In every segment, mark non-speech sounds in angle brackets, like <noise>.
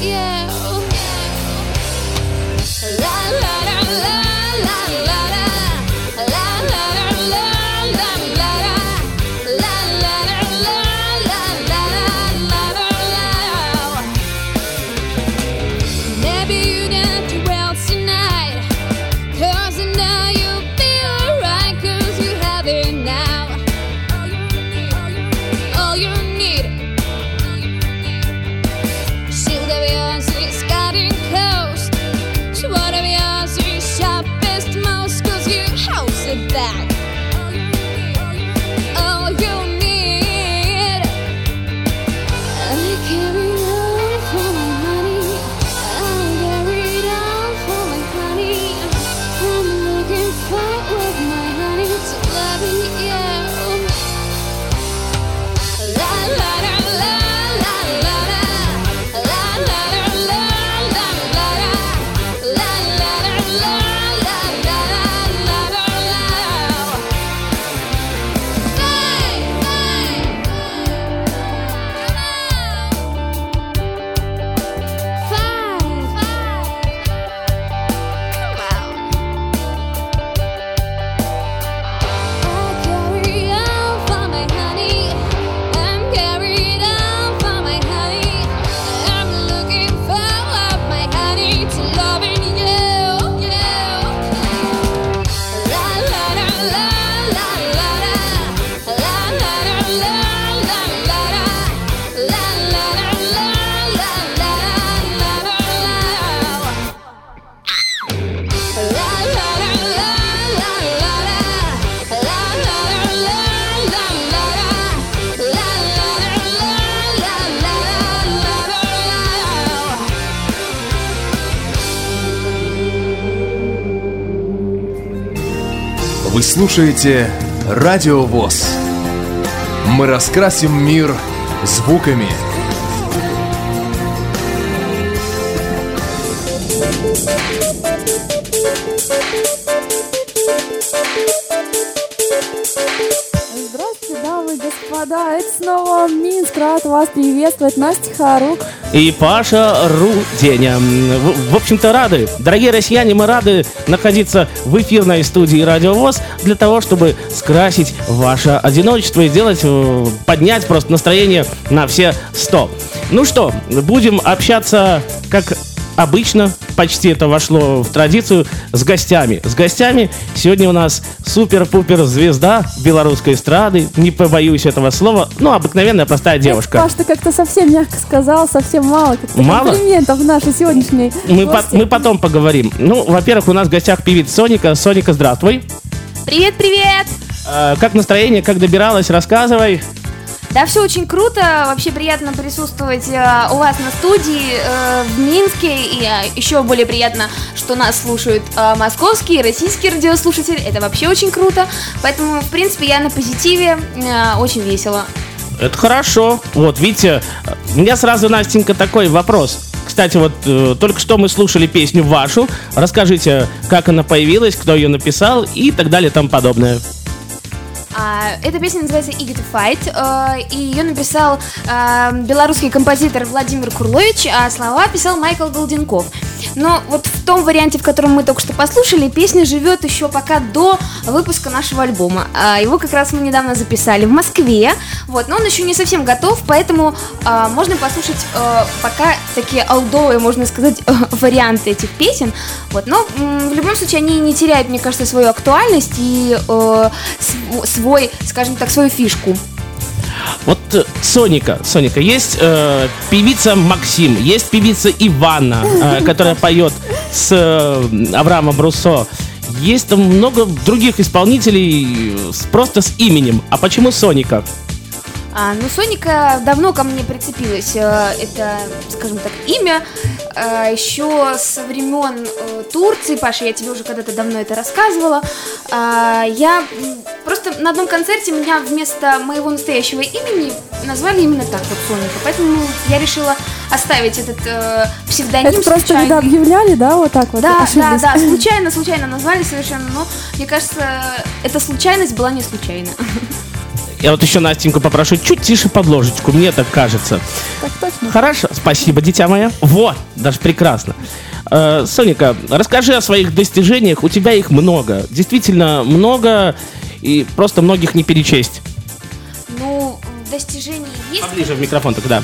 yeah. Вы слушаете Радио ВОЗ. Мы раскрасим мир звуками. Здравствуйте, дамы и господа, это снова Минск, рад вас приветствовать, Настя Харук и Паша Руденя. В, в общем-то, рады. Дорогие россияне, мы рады находиться в эфирной студии Радио ВОЗ для того, чтобы скрасить ваше одиночество и сделать, э, поднять просто настроение на все сто. Ну что, будем общаться как обычно почти это вошло в традицию с гостями. С гостями сегодня у нас супер-пупер звезда белорусской эстрады, не побоюсь этого слова, ну, обыкновенная простая девушка. Паш, ты как-то совсем мягко сказал, совсем мало мало? комплиментов в нашей сегодняшней мы, по мы потом поговорим. Ну, во-первых, у нас в гостях певица Соника. Соника, здравствуй. Привет, привет! Э, как настроение, как добиралась, рассказывай. Да, все очень круто. Вообще приятно присутствовать э, у вас на студии э, в Минске. И э, еще более приятно, что нас слушают э, московские и российские радиослушатели. Это вообще очень круто. Поэтому, в принципе, я на позитиве. Э, очень весело. Это хорошо. Вот, видите, у меня сразу, Настенька, такой вопрос. Кстати, вот э, только что мы слушали песню вашу. Расскажите, как она появилась, кто ее написал и так далее и тому подобное. А, эта песня называется Eager to Fight, э, и ее написал э, белорусский композитор Владимир Курлович, а слова писал Майкл Голденков. Но вот в том варианте, в котором мы только что послушали, песня живет еще пока до выпуска нашего альбома. А, его как раз мы недавно записали в Москве, вот, но он еще не совсем готов, поэтому а, можно послушать пока такие алдовые, можно сказать, <laughs> варианты этих песен. Вот, но в любом случае они не теряют, мне кажется, свою актуальность и свой, скажем так, свою фишку. Вот э, Соника, Соника, есть э, певица Максим, есть певица Ивана, э, <laughs> которая поет с э, Авраамом Руссо. Есть там много других исполнителей с, просто с именем. А почему Соника? А, ну, Соника давно ко мне прицепилась. Э, это, скажем так, имя. Э, еще со времен э, Турции, Паша, я тебе уже когда-то давно это рассказывала. А, я просто на одном концерте меня вместо моего настоящего имени назвали именно так, вот Соника. Поэтому я решила оставить этот э, псевдоним. Это просто случайный. когда объявляли, да, вот так вот? Да, ошиблись. да, да, случайно, случайно назвали совершенно, но мне кажется, эта случайность была не случайна. Я вот еще Настеньку попрошу чуть тише под ложечку, мне так кажется. Так точно. Хорошо, спасибо, дитя моя. Вот, даже прекрасно. Э, Соника, расскажи о своих достижениях. У тебя их много. Действительно много, и просто многих не перечесть. Ну, достижений есть. Поближе в микрофон тогда.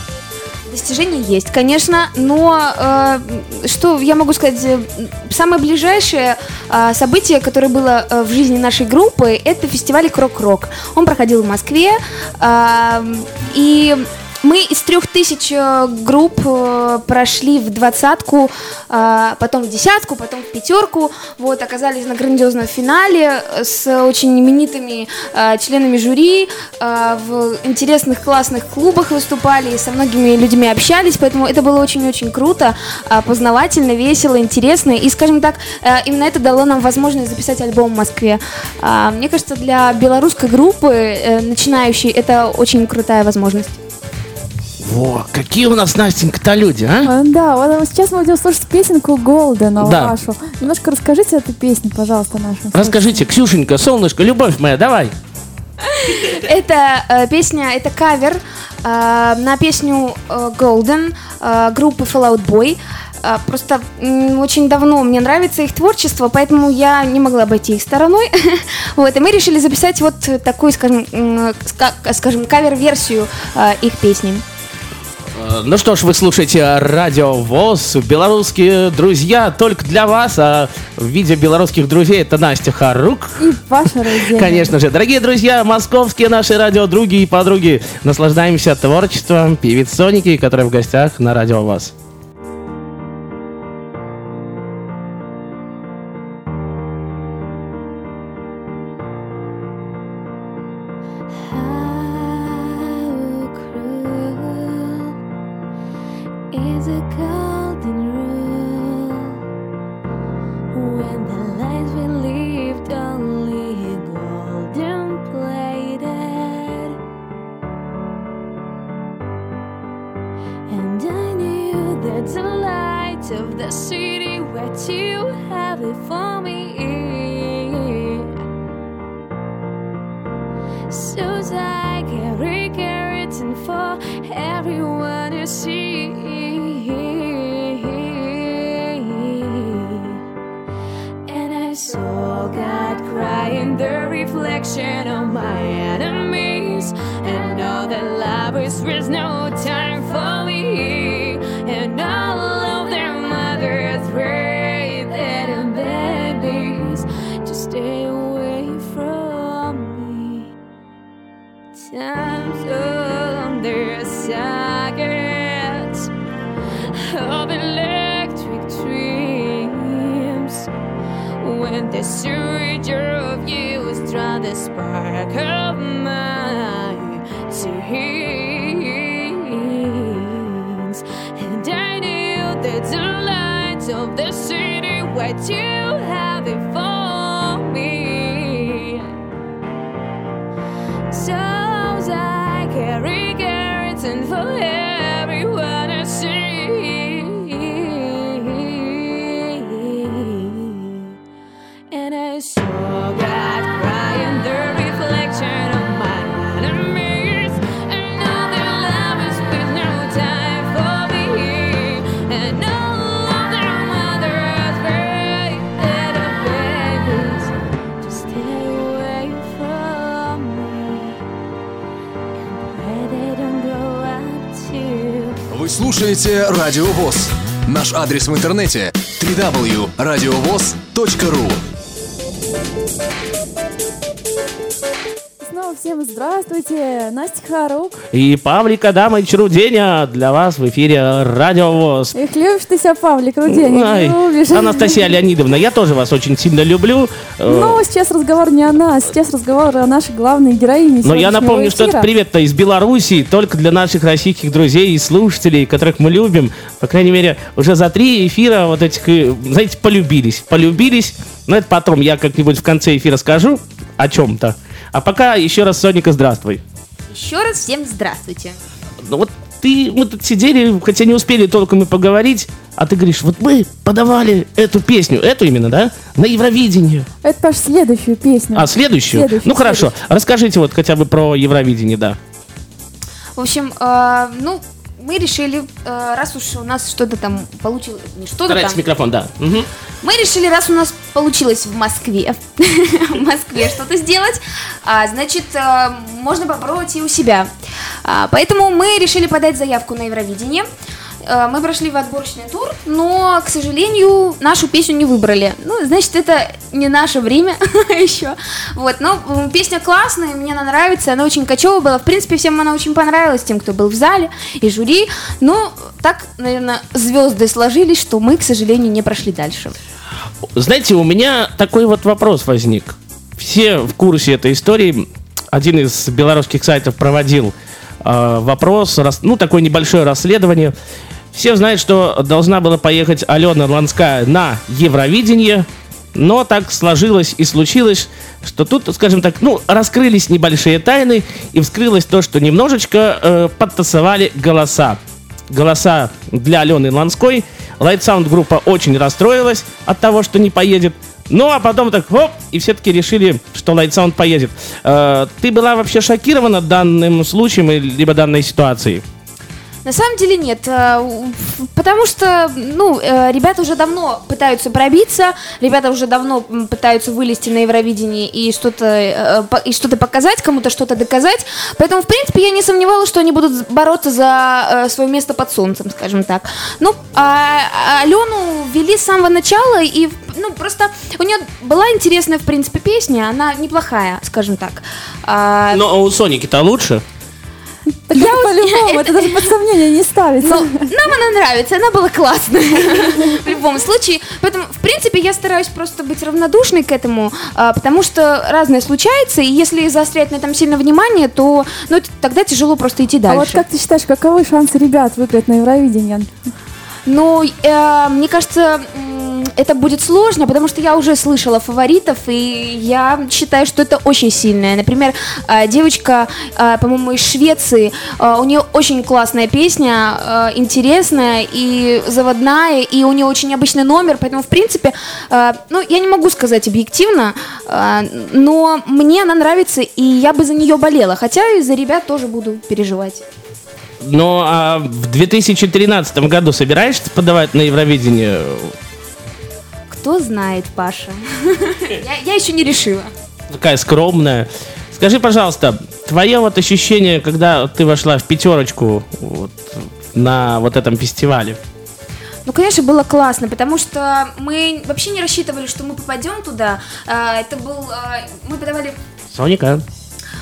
Достижения есть, конечно, но э, что я могу сказать? э, Самое ближайшее э, событие, которое было э, в жизни нашей группы, это фестиваль Крок-Рок. Он проходил в Москве, э, и мы из трех тысяч э, групп э, прошли в двадцатку, э, потом в десятку, потом в пятерку. Вот, оказались на грандиозном финале с очень именитыми членами жюри, в интересных классных клубах выступали, со многими людьми общались, поэтому это было очень-очень круто, познавательно, весело, интересно. И, скажем так, именно это дало нам возможность записать альбом в Москве. А, Мне кажется, для белорусской группы, начинающей, это очень крутая возможность. Во, какие у нас, Настенька-то люди, а? А, Да, вот сейчас мы будем слушать песенку Голдена Да. вашу. Немножко расскажите эту песню, пожалуйста, нашим Расскажите, Ксюшенька, солнышко, любовь моя, давай. Это э, песня, это кавер э, на песню э, Golden э, группы Fallout Boy. Э, просто очень давно мне нравится их творчество, поэтому я не могла обойти их стороной. <laughs> вот, и мы решили записать вот такую, скажем, скажем кавер-версию э, их песни. Э, Ну что ж, вы слушаете Радио ВОЗ, белорусские друзья только для вас, а в виде белорусских друзей это Настя Харук. И Паша Руденя. Конечно же, дорогие друзья, московские наши радиодруги и подруги, наслаждаемся творчеством певиц Соники, которая в гостях на Радио ВОЗ. Saw God cry in the reflection of my enemies. And all the lovers was no time for the surge of you struck the spark of my dreams and I knew the lights of the city were too слушаете Радио ВОЗ. Наш адрес в интернете www.radiovoz.ru здравствуйте. Настя Харук. И Павлик Адамович Руденя для вас в эфире Радио ВОЗ. Эх, любишь ты себя, Павлик Руденя, Ай, любишь. Анастасия Леонидовна, я тоже вас очень сильно люблю. Э, Ну, сейчас разговор не о нас, сейчас разговор о нашей главной героине Но я напомню, что эфира. этот привет-то из Беларуси, только для наших российских друзей и слушателей, которых мы любим. По крайней мере, уже за три эфира вот этих, э, знаете, полюбились. Полюбились. Но это потом я как-нибудь в конце эфира скажу о чем-то. А пока еще раз, Соника, здравствуй. Еще раз всем здравствуйте. Ну вот ты, мы тут сидели, хотя не успели толком и поговорить, а ты говоришь, вот мы подавали эту песню, эту именно, да, на Евровидение. Это, Паш, следующую песню. А, следующую? Следующую, ну хорошо, расскажите вот хотя бы про Евровидение, да. В общем, э, ну, мы решили, э, раз уж у нас что-то там получилось, не что-то Старайтесь там, микрофон, да. Мгм. мы решили, раз у нас получилось в Москве, <laughs> в Москве что-то сделать, а, значит, э, можно попробовать и у себя. А, Поэтому мы решили подать заявку на Евровидение. Э, Мы прошли в отборочный тур, но, к сожалению, нашу песню не выбрали. Ну, значит, это не наше время <laughs> еще. Вот, но песня классная, мне она нравится, она очень кочевая была. В принципе, всем она очень понравилась, тем, кто был в зале и жюри. Но так, наверное, звезды сложились, что мы, к сожалению, не прошли дальше. Знаете, у меня такой вот вопрос возник. Все в курсе этой истории. Один из белорусских сайтов проводил э, вопрос, ну, такое небольшое расследование. Все знают, что должна была поехать Алена Ланская на Евровидение, но так сложилось и случилось, что тут, скажем так, ну, раскрылись небольшие тайны, и вскрылось то, что немножечко э, подтасовали голоса. Голоса для Алены Ланской. Light Sound группа очень расстроилась от того, что не поедет. Ну, а потом так, оп, и все-таки решили, что Light Sound поедет. Э, ты была вообще шокирована данным случаем, либо данной ситуацией? На самом деле нет, э, потому что, ну, э, ребята уже давно пытаются пробиться, ребята уже давно пытаются вылезти на Евровидение и что-то э, и что-то показать, кому-то что-то доказать, поэтому, в принципе, я не сомневалась, что они будут бороться за свое место под солнцем, скажем так. Ну, а а Алену вели с самого начала и, ну, просто у нее была интересная, в принципе, песня, она неплохая, скажем так. А, Но у Соники-то лучше. Так это по-любому, это даже под сомнение не ставится. Ну, нам она нравится, она была классная в любом случае. Поэтому, в принципе, я стараюсь просто быть равнодушной к этому, а, потому что разное случается, и если заострять на этом сильно внимание, то ну, тогда тяжело просто идти А вот дальше. как ты считаешь, каковы шансы ребят выиграть на Евровидение? Ну, э, мне кажется, это будет сложно, потому что я уже слышала фаворитов, и я считаю, что это очень сильная. Например, э, девочка, э, по-моему, из Швеции, э, у нее очень классная песня, интересная и заводная, и у нее очень необычный номер, поэтому, в принципе, ну, я не могу сказать объективно, но мне она нравится, и я бы за нее болела, хотя и за ребят тоже буду переживать. Но а в 2013 году собираешься подавать на Евровидение? Кто знает, Паша? Я, еще не решила. Такая скромная. Скажи, пожалуйста, твое вот ощущение, когда ты вошла в пятерочку вот, на вот этом фестивале? Ну, конечно, было классно, потому что мы вообще не рассчитывали, что мы попадем туда. А, Это был... а, Мы подавали Соника?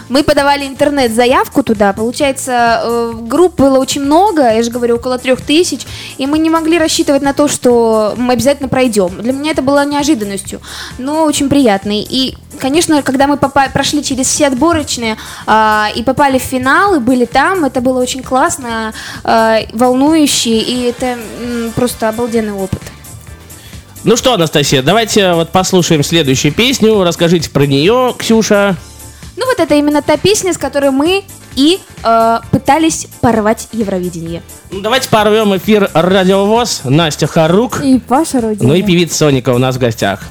Мы подавали интернет-заявку туда, получается, э, групп было очень много, я же говорю, около трех тысяч, и мы не могли рассчитывать на то, что мы обязательно пройдем. Для меня это было неожиданностью, но очень приятной. И, конечно, когда мы попа- прошли через все отборочные а, и попали в финал, и были там, это было очень классно, а, волнующе, и это м, просто обалденный опыт. Ну что, Анастасия, давайте вот послушаем следующую песню. Расскажите про нее, Ксюша. Вот это именно та песня, с которой мы и э, пытались порвать Евровидение. Ну, давайте порвем эфир Радиовоз. Настя Харук. И Паша Рудин. Ну и певица Соника у нас в гостях.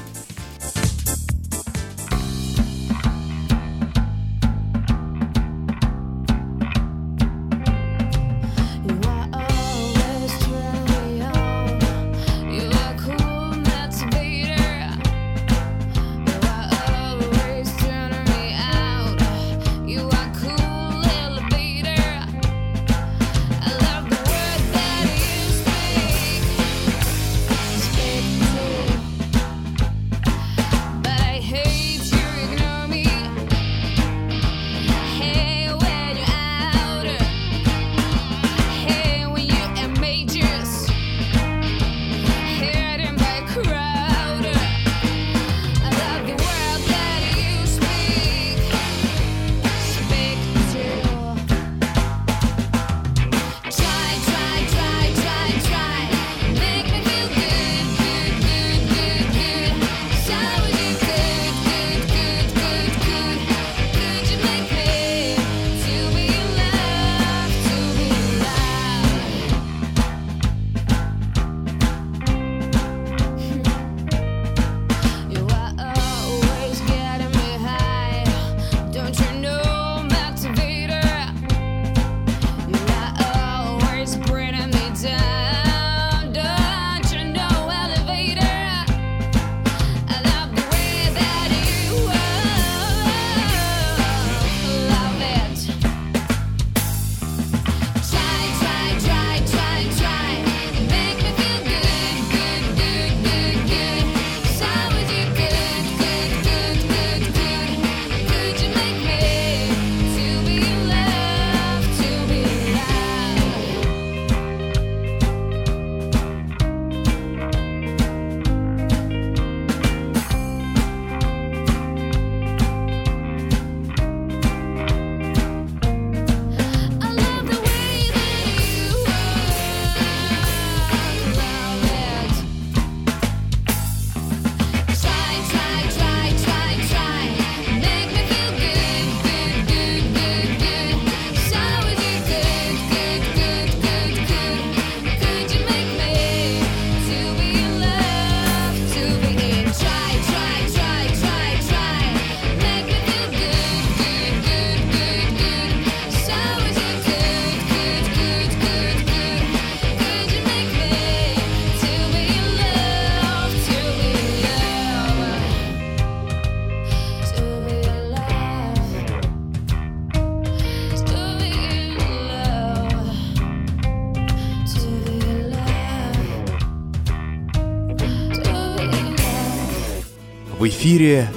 Эфире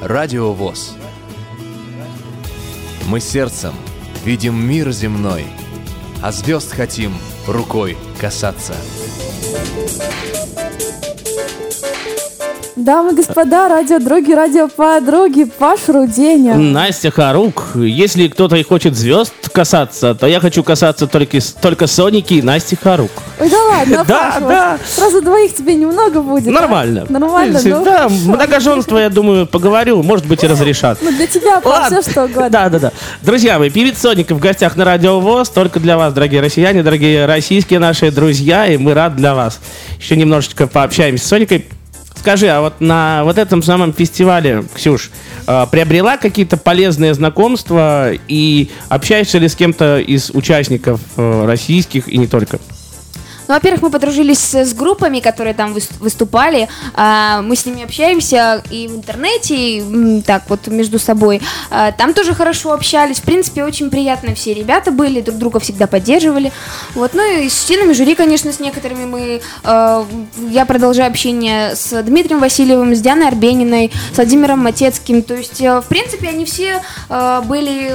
Радио ВОЗ. Мы сердцем видим мир земной, а звезд хотим рукой касаться. Дамы и господа, радиодруги, радиоподруги, Паш Руденя. Настя Харук. Если кто-то и хочет звезд касаться, то я хочу касаться только, только Соники и Насти Харук. Ой, да ладно, <laughs> Да, да. сразу двоих тебе немного будет. а? Нормально. Нормально, ну, Да, многоженство, я думаю, поговорю, может быть, и разрешат. Ну, для тебя, все что угодно. Да, да, да. Друзья мои, певец Соника в гостях на Радио ВОЗ. Только для вас, дорогие россияне, дорогие российские наши друзья. И мы рады для вас. Еще немножечко пообщаемся с Соникой. Скажи, а вот на вот этом самом фестивале, Ксюш, э, приобрела какие-то полезные знакомства и общаешься ли с кем-то из участников э, российских и не только? Ну, во-первых, мы подружились с, группами, которые там выс- выступали. А, мы с ними общаемся и в интернете, и так вот между собой. А, там тоже хорошо общались. В принципе, очень приятные все ребята были, друг друга всегда поддерживали. Вот, ну и с членами жюри, конечно, с некоторыми мы... э, я продолжаю общение с Дмитрием Васильевым, с Дианой Арбениной, с Владимиром Матецким. То есть, э, в принципе, они все были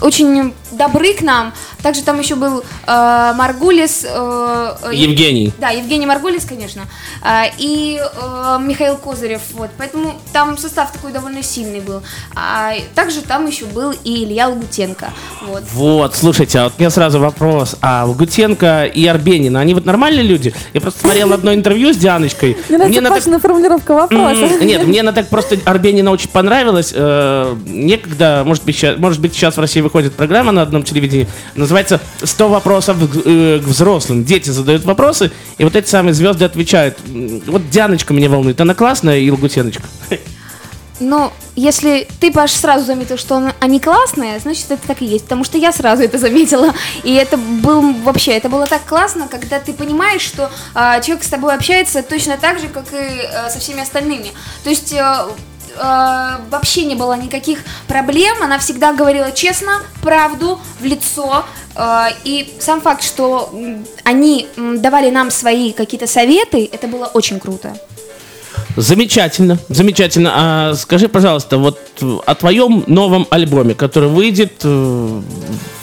очень добры к нам. Также там еще был э, Маргулис. э, э, Евгений. Да, Евгений Маргулис, конечно. А, и э, Михаил Козырев. Вот. Поэтому там состав такой довольно сильный был. А также там еще был и Илья Лагутенко. Вот. Вот, слушайте, а вот у меня сразу вопрос. А Лагутенко и Арбенина, они вот нормальные люди? Я просто смотрел одно интервью с Дианочкой. <laughs> Мне нравится формулировка вопроса. М, Нет, мне она так просто Арбенина очень понравилась. Э, Некогда, может быть, сейчас, может быть, сейчас в России выходит программа на одном телевидении, называется «100 вопросов к, э, к взрослым». Дети задают вопросы, и вот эти самые звезды отвечают. Вот Дианочка меня волнует, она классная и Лагутеночка. Но если ты, Паш, сразу заметил, что он- они классные, значит, это так и есть. Потому что я сразу это заметила. И это был вообще, это было так классно, когда ты понимаешь, что а, человек с тобой общается точно так же, как и а, со всеми остальными. То есть а, а, вообще не было никаких проблем. Она всегда говорила честно, правду, в лицо. А, И сам факт, что они давали нам свои какие-то советы, это было очень круто. Замечательно, замечательно. А скажи, пожалуйста, вот э, о твоем новом альбоме, который выйдет, э,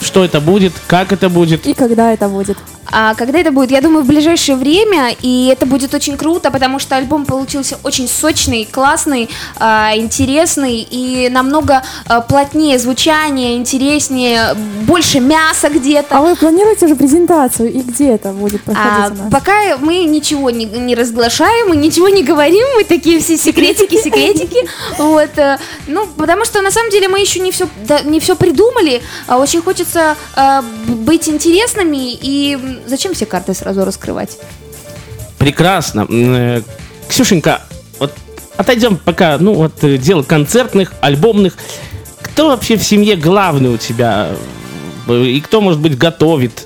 что это будет, как это будет? И когда это будет? А когда это будет? Я думаю, в ближайшее время, и это будет очень круто, потому что альбом получился очень сочный, классный, а, интересный и намного а, плотнее звучание, интереснее, больше мяса где-то. А вы планируете уже презентацию? И где это будет А, проходить у нас? пока мы ничего не, не разглашаем, мы ничего не говорим, мы такие все секретики, секретики. <laughs> Вот, э, ну, потому что на самом деле мы еще не все, не все придумали. а Очень хочется быть интересными и зачем все карты сразу раскрывать? Прекрасно. Э, Ксюшенька, вот отойдем пока, ну вот э, дело концертных, альбомных. Кто вообще в семье главный у тебя? Э, И кто, может быть, готовит?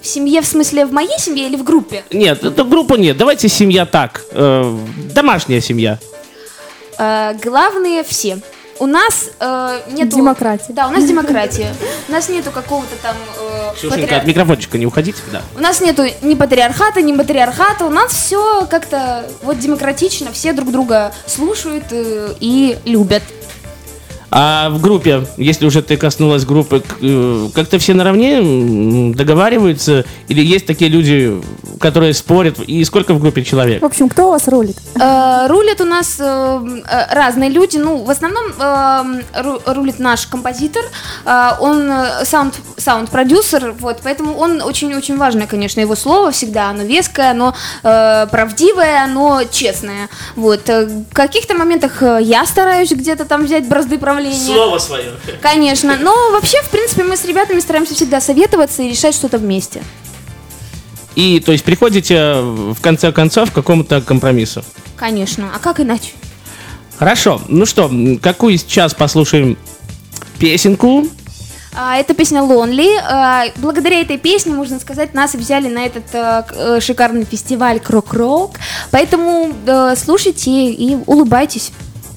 В семье, в смысле, в моей семье или в группе? Нет, это группа нет. Давайте семья так. э, домашняя семья. Э, главные все. У нас э, нету... Демократия. Да, у нас демократия. У нас нету какого-то там... э, Ксюшенька, от микрофончика не уходите. Да. У нас нету ни патриархата, ни матриархата. У нас все как-то вот демократично, все друг друга слушают э, и любят. А в группе, если уже ты коснулась группы, э, как-то все наравне договариваются? Или есть такие люди, которые спорят? И сколько в группе человек? В общем, кто у вас рулит? Э, рулят у нас э, э, разные люди. Ну, в основном э, ру- рулит наш композитор. Э, он саунд, саунд-продюсер, вот, поэтому он очень-очень важное, конечно, его слово всегда. Оно веское, оно э, правдивое, оно честное. Вот. В каких-то моментах я стараюсь где-то там взять бразды правления. Свое. Конечно. Но вообще, в принципе, мы с ребятами стараемся всегда советоваться и решать что-то вместе. И, то есть, приходите в конце концов к какому-то компромиссу. Конечно. А как иначе? Хорошо. Ну что, какую сейчас послушаем песенку? А, Это песня Lonely. А, Благодаря этой песне, можно сказать, нас взяли на этот э, э, шикарный фестиваль Крок-Рок. Поэтому э, слушайте и улыбайтесь.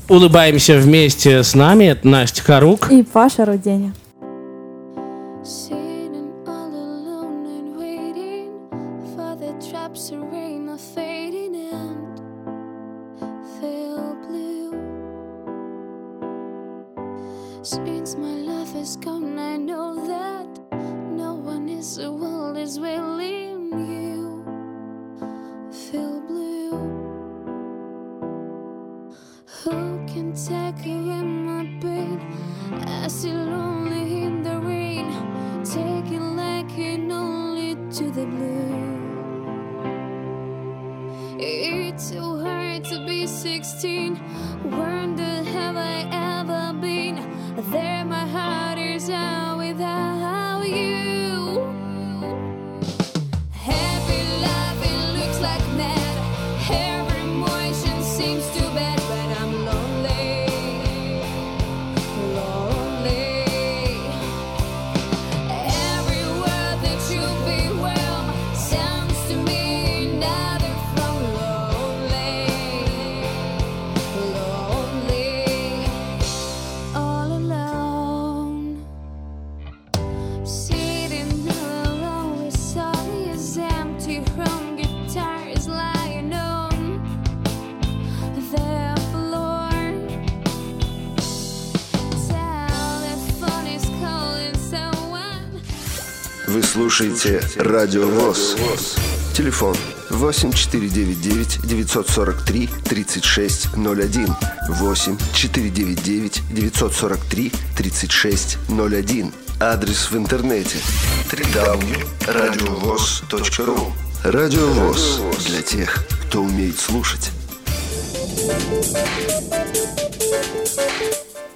Улыбаемся вместе с нами. Это Настя Харук. И Паша Руденя. Can take away my pain? I sit lonely in the rain, taking like it only to the blue. It's so hard to be 16. Where the have I ever been? There, my heart слушаете Радио ВОЗ. Телефон 8499 943 3601. 8 499 943 3601. Адрес в интернете www.radiovoz.ru Радио ВОЗ для тех, кто умеет слушать.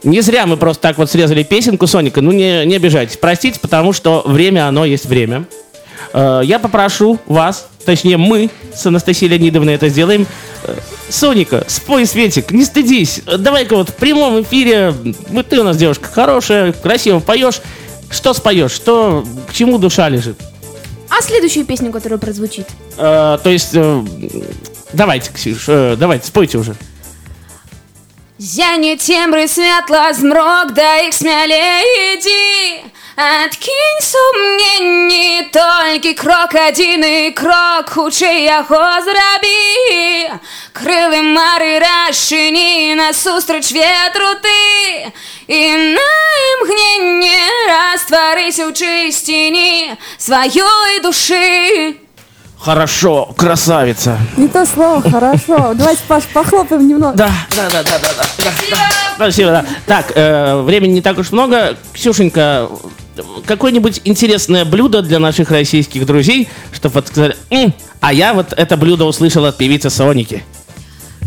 Не зря мы просто так вот срезали песенку Соника. Ну, не, не обижайтесь. Простите, потому что время, оно есть время. Э, Я попрошу вас, точнее мы с Анастасией Леонидовной это сделаем. Э, Соника, спой, Светик, не стыдись. Э, Давай-ка вот в прямом эфире, вот ты у нас девушка хорошая, красиво поешь. Что споешь? Что, к чему душа лежит? А следующую песню, которая прозвучит? Э, то есть, э, давайте, Ксюш, э, давайте, спойте уже. Зяне тембры святла змрок, да їх смелее иди. Откинь сумнені, тільки крок один і крок, хуче його зроби. Крили мари розчині, насустрач ветру ти. І на імгненні растворися в чистині своєї душі. Хорошо, красавица. Не то слово, хорошо. Давайте, Паш, похлопаем немного. Да, да, да, да, да, да. да. Спасибо, да. Так, э, времени не так уж много. Ксюшенька, какое-нибудь интересное блюдо для наших российских друзей, чтобы вот сказали, «М, а я вот это блюдо услышал от певицы Соники.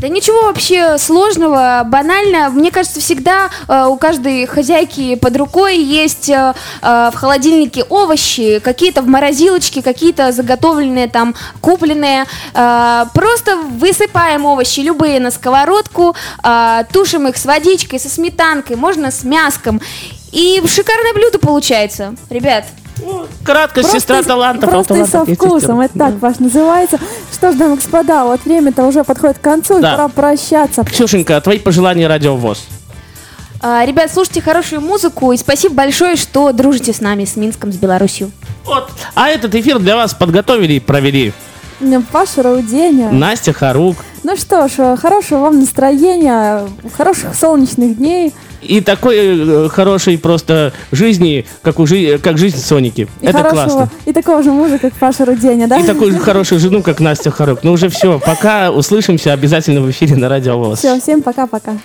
Да ничего вообще сложного, банально. Мне кажется, всегда э, у каждой хозяйки под рукой есть э, э, в холодильнике овощи, какие-то в морозилочке, какие-то заготовленные там, купленные. Э, просто высыпаем овощи любые на сковородку, э, тушим их с водичкой, со сметанкой, можно с мяском. И шикарное блюдо получается, ребят. Краткость, сестра талантов. а у просто и со талантов есть вкусом. сестра. Это так, Паш, называется. Что ж, дамы и господа, вот время-то уже подходит к концу, и Да. пора прощаться. Ксюшенька, твои пожелания радио ВОЗ. Э, ребят, слушайте хорошую музыку и спасибо большое, что дружите с нами, с Минском, с Беларусью. Вот. А этот эфир для вас подготовили и провели М, Паша Рауденя. Настя Харук. Ну что ж, э, хорошего вам настроения, хороших солнечных дней. И такой э, хорошей просто жизни, как, у жи- как жизнь Соники. И Это хорошего, классно. и такого же мужа, как Паша Руденя, да? И такую же хорошую жену, как Настя Харук. Ну уже все, пока услышимся обязательно в эфире на Радио ВОЗ. Все, всем пока-пока.